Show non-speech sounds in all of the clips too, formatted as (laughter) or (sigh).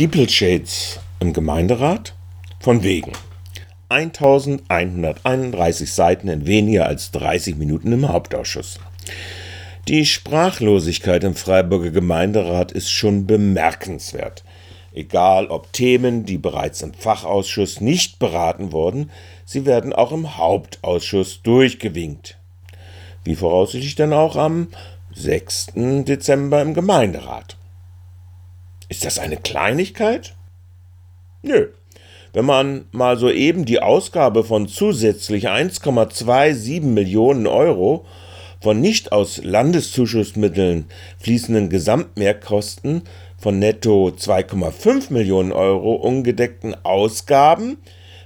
Steepleshades im Gemeinderat? Von wegen. 1131 Seiten in weniger als 30 Minuten im Hauptausschuss. Die Sprachlosigkeit im Freiburger Gemeinderat ist schon bemerkenswert. Egal ob Themen, die bereits im Fachausschuss nicht beraten wurden, sie werden auch im Hauptausschuss durchgewinkt. Wie voraussichtlich dann auch am 6. Dezember im Gemeinderat. Ist das eine Kleinigkeit? Nö. Wenn man mal soeben die Ausgabe von zusätzlich 1,27 Millionen Euro von nicht aus Landeszuschussmitteln fließenden Gesamtmehrkosten von netto 2,5 Millionen Euro ungedeckten Ausgaben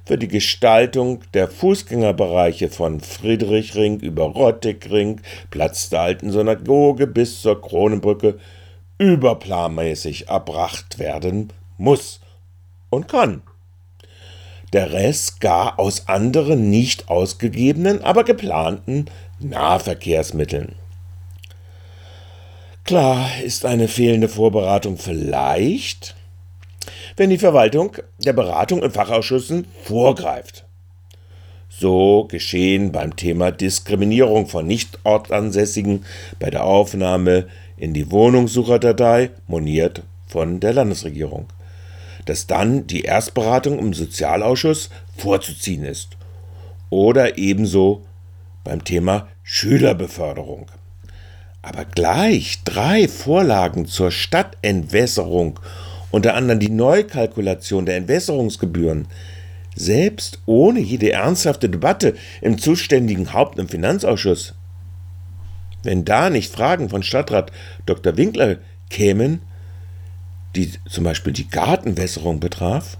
für die Gestaltung der Fußgängerbereiche von Friedrichring über Rottigring, Platz der alten Synagoge bis zur Kronenbrücke überplanmäßig erbracht werden muss und kann. Der Rest gar aus anderen nicht ausgegebenen, aber geplanten Nahverkehrsmitteln. Klar ist eine fehlende Vorberatung vielleicht, wenn die Verwaltung der Beratung in Fachausschüssen vorgreift. So geschehen beim Thema Diskriminierung von Nicht-Ortsansässigen bei der Aufnahme in die Wohnungssucherdatei moniert von der Landesregierung, dass dann die Erstberatung im Sozialausschuss vorzuziehen ist. Oder ebenso beim Thema Schülerbeförderung. Aber gleich drei Vorlagen zur Stadtentwässerung, unter anderem die Neukalkulation der Entwässerungsgebühren, selbst ohne jede ernsthafte Debatte im zuständigen Haupt- und Finanzausschuss. Wenn da nicht Fragen von Stadtrat Dr. Winkler kämen, die zum Beispiel die Gartenwässerung betraf,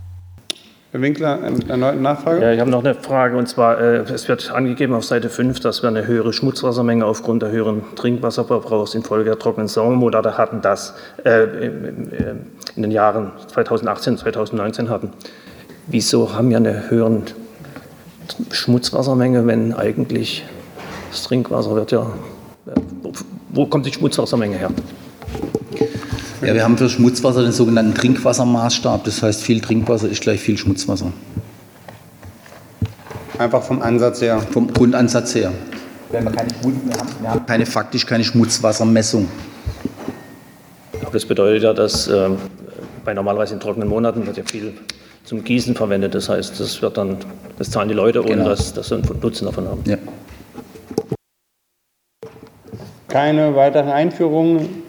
Herr Winkler, erneut Nachfrage? Ja, ich habe noch eine Frage und zwar, äh, es wird angegeben auf Seite 5, dass wir eine höhere Schmutzwassermenge aufgrund der höheren Trinkwasserverbrauchs infolge der trockenen Sommermonate hatten, das äh, in den Jahren 2018, 2019 hatten. Wieso haben wir eine höhere Schmutzwassermenge, wenn eigentlich das Trinkwasser wird ja, äh, wo kommt die Schmutzwassermenge her? Ja, wir haben für Schmutzwasser den sogenannten Trinkwassermaßstab. Das heißt, viel Trinkwasser ist gleich viel Schmutzwasser. Einfach vom Ansatz her. Vom Grundansatz her. Wir haben keine, wir haben keine faktisch keine Schmutzwassermessung. Das bedeutet ja, dass äh, bei normalerweise in trockenen Monaten wird ja viel zum Gießen verwendet. Das heißt, das wird dann, das zahlen die Leute, ohne Genau. dass, dass sie einen Nutzen davon haben. Ja. Keine weiteren Einführungen.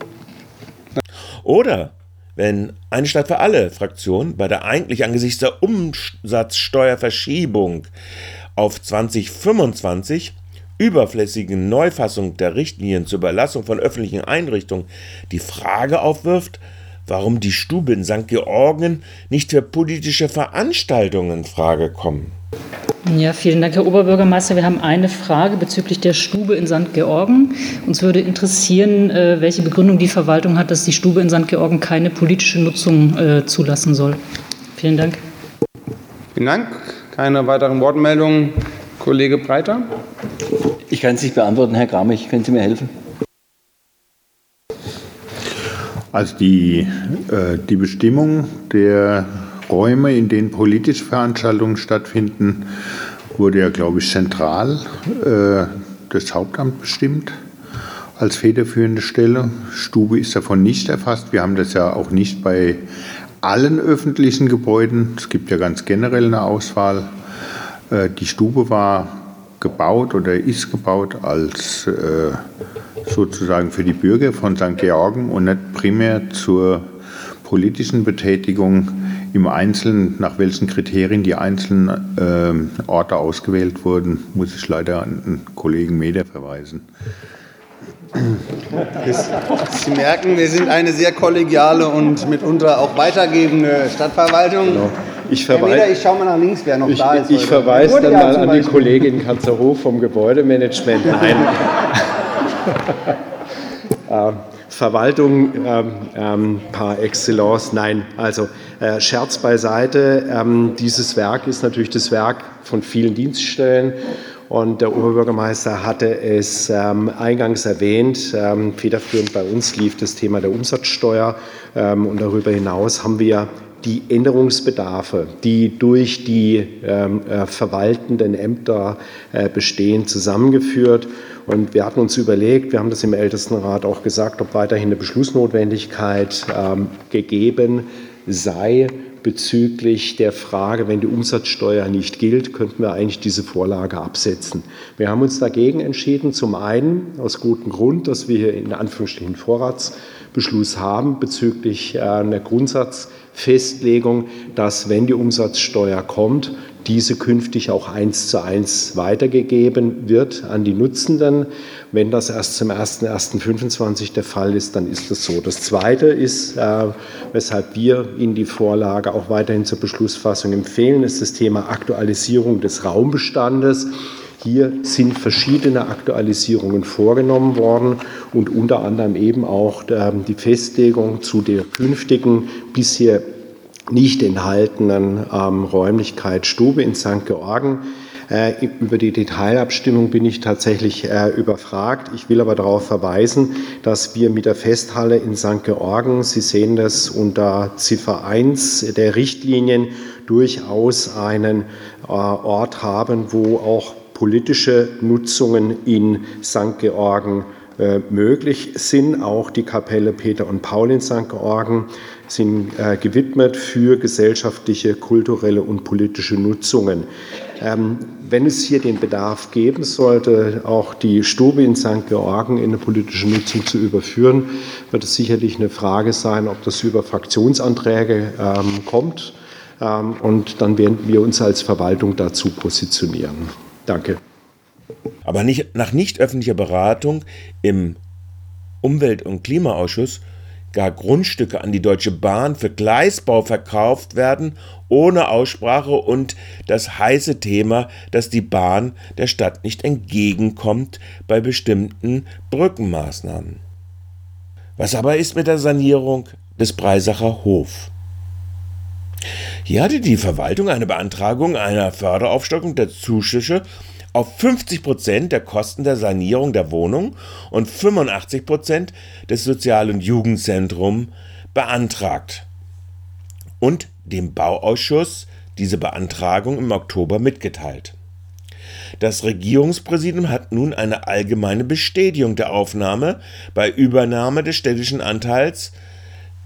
Oder wenn eine Stadt für alle Fraktion bei der eigentlich angesichts der Umsatzsteuerverschiebung auf 2025 überflüssigen Neufassung der Richtlinien zur Überlassung von öffentlichen Einrichtungen die Frage aufwirft, warum die Stube in St. Georgen nicht für politische Veranstaltungen in Frage kommen. Ja, vielen Dank, Herr Oberbürgermeister. Wir haben eine Frage bezüglich der Stube in St. Georgen. Uns würde interessieren, äh, welche Begründung die Verwaltung hat, dass die Stube in St. Georgen keine politische Nutzung äh, zulassen soll. Vielen Dank. Vielen Dank. Keine weiteren Wortmeldungen. Kollege Breiter. Ich kann es nicht beantworten, Herr Kramich. Können Sie mir helfen? Also die, äh, die Bestimmung der Räume, in denen politische Veranstaltungen stattfinden, wurde ja, glaube ich, zentral äh, das Hauptamt bestimmt als federführende Stelle. Stube ist davon nicht erfasst. Wir haben das ja auch nicht bei allen öffentlichen Gebäuden. Es gibt ja ganz generell eine Auswahl. Äh, die Stube war gebaut oder ist gebaut als äh, sozusagen für die Bürger von St. Georgen und nicht primär zur politischen Betätigung im Einzelnen, nach welchen Kriterien die einzelnen ähm, Orte ausgewählt wurden, muss ich leider an den Kollegen Meder verweisen. Sie merken, wir sind eine sehr kollegiale und mitunter auch weitergebende Stadtverwaltung. Ich Herr Meder, verweise, ich schaue mal nach links, wer noch ich, da ist. ich heute. verweise dann mal an die. Kollegin Kanzerhof vom Gebäudemanagement. (laughs) Nein. (laughs) ähm, Verwaltung ähm, ähm, par excellence, nein. Also äh, Scherz beiseite. Ähm, dieses Werk ist natürlich das Werk von vielen Dienststellen. Und der Oberbürgermeister hatte es ähm, eingangs erwähnt. Ähm, federführend bei uns lief das Thema der Umsatzsteuer. Ähm, und darüber hinaus haben wir die Änderungsbedarfe, die durch die ähm, äh, verwaltenden Ämter äh, bestehen, zusammengeführt. Und wir hatten uns überlegt, wir haben das im Ältestenrat auch gesagt, ob weiterhin eine Beschlussnotwendigkeit ähm, gegeben sei bezüglich der Frage, wenn die Umsatzsteuer nicht gilt, könnten wir eigentlich diese Vorlage absetzen. Wir haben uns dagegen entschieden, zum einen aus gutem Grund, dass wir hier in Anführungsstrichen Vorratsbeschluss haben bezüglich äh, einer Grundsatzfestlegung, dass wenn die Umsatzsteuer kommt, diese künftig auch eins zu eins weitergegeben wird an die Nutzenden. Wenn das erst zum 01.01.25 der Fall ist, dann ist das so. Das Zweite ist, äh, weshalb wir Ihnen die Vorlage auch weiterhin zur Beschlussfassung empfehlen, ist das Thema Aktualisierung des Raumbestandes. Hier sind verschiedene Aktualisierungen vorgenommen worden und unter anderem eben auch äh, die Festlegung zu der künftigen bisher nicht enthaltenen ähm, Räumlichkeit Stube in St. Georgen. Äh, über die Detailabstimmung bin ich tatsächlich äh, überfragt. Ich will aber darauf verweisen, dass wir mit der Festhalle in St. Georgen, Sie sehen das unter Ziffer 1 der Richtlinien, durchaus einen äh, Ort haben, wo auch politische Nutzungen in St. Georgen äh, möglich sind. Auch die Kapelle Peter und Paul in St. Georgen sind äh, gewidmet für gesellschaftliche, kulturelle und politische Nutzungen. Ähm, wenn es hier den Bedarf geben sollte, auch die Stube in St. Georgen in eine politische Nutzung zu überführen, wird es sicherlich eine Frage sein, ob das über Fraktionsanträge ähm, kommt. Ähm, und dann werden wir uns als Verwaltung dazu positionieren. Danke. Aber nicht, nach nicht öffentlicher Beratung im Umwelt- und Klimaausschuss gar Grundstücke an die Deutsche Bahn für Gleisbau verkauft werden, ohne Aussprache und das heiße Thema, dass die Bahn der Stadt nicht entgegenkommt bei bestimmten Brückenmaßnahmen. Was aber ist mit der Sanierung des Breisacher Hof? Hier hatte die Verwaltung eine Beantragung einer Förderaufstockung der Zuschüsse auf 50 Prozent der Kosten der Sanierung der Wohnung und 85 Prozent des Sozial- und Jugendzentrums beantragt und dem Bauausschuss diese Beantragung im Oktober mitgeteilt. Das Regierungspräsidium hat nun eine allgemeine Bestätigung der Aufnahme bei Übernahme des städtischen Anteils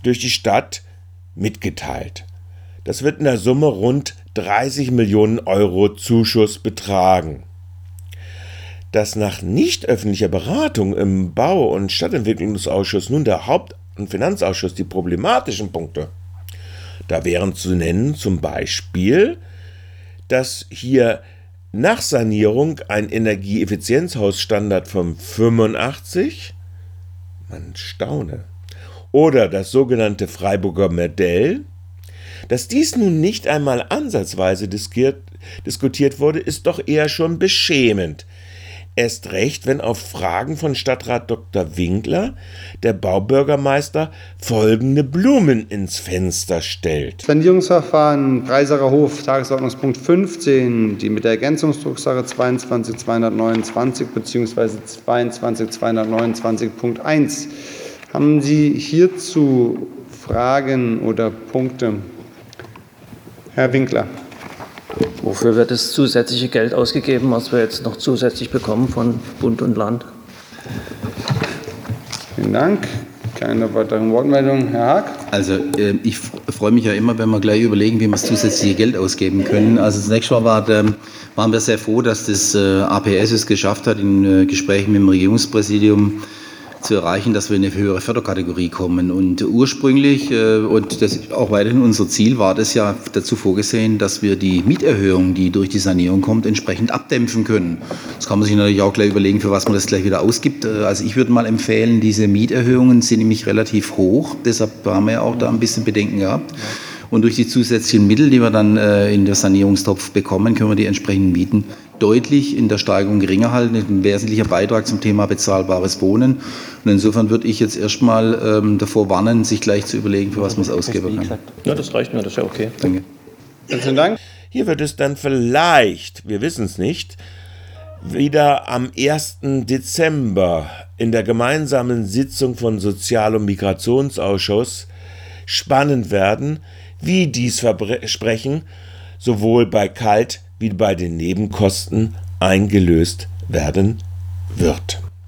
durch die Stadt mitgeteilt. Das wird in der Summe rund 30 Millionen Euro Zuschuss betragen dass nach nicht öffentlicher Beratung im Bau- und Stadtentwicklungsausschuss nun der Haupt- und Finanzausschuss die problematischen Punkte, da wären zu nennen zum Beispiel, dass hier nach Sanierung ein Energieeffizienzhausstandard von 85, man staune, oder das sogenannte Freiburger Modell, dass dies nun nicht einmal ansatzweise diskutiert, diskutiert wurde, ist doch eher schon beschämend, Erst recht, wenn auf Fragen von Stadtrat Dr. Winkler der Baubürgermeister folgende Blumen ins Fenster stellt. Sanierungsverfahren Preisacher Hof, Tagesordnungspunkt 15, die mit der Ergänzungsdrucksache 22229 bzw. 22229.1. Haben Sie hierzu Fragen oder Punkte? Herr Winkler. Wofür wird das zusätzliche Geld ausgegeben, was wir jetzt noch zusätzlich bekommen von Bund und Land? Vielen Dank. Keine weiteren Wortmeldungen. Herr Haag? Also äh, ich freue mich ja immer, wenn wir gleich überlegen, wie wir das zusätzliche Geld ausgeben können. Also zunächst mal war, ähm, waren wir sehr froh, dass das äh, APS es geschafft hat, in äh, Gesprächen mit dem Regierungspräsidium zu erreichen, dass wir in eine höhere Förderkategorie kommen. Und ursprünglich, äh, und das auch weiterhin unser Ziel, war das ja dazu vorgesehen, dass wir die Mieterhöhung, die durch die Sanierung kommt, entsprechend abdämpfen können. Das kann man sich natürlich auch gleich überlegen, für was man das gleich wieder ausgibt. Äh, also ich würde mal empfehlen, diese Mieterhöhungen sind nämlich relativ hoch. Deshalb haben wir ja auch da ein bisschen Bedenken gehabt. Und durch die zusätzlichen Mittel, die wir dann äh, in der Sanierungstopf bekommen, können wir die entsprechenden Mieten deutlich in der Steigerung geringer halten. Ein wesentlicher Beitrag zum Thema bezahlbares Wohnen. Und insofern würde ich jetzt erstmal ähm, davor warnen, sich gleich zu überlegen, für was man es ausgeben kann. Ja, das reicht mir, das ist ja okay. Danke. Vielen Dank. Hier wird es dann vielleicht, wir wissen es nicht, wieder am 1. Dezember in der gemeinsamen Sitzung von Sozial- und Migrationsausschuss spannend werden, wie dies Versprechen sowohl bei Kalt- wie bei den Nebenkosten eingelöst werden wird.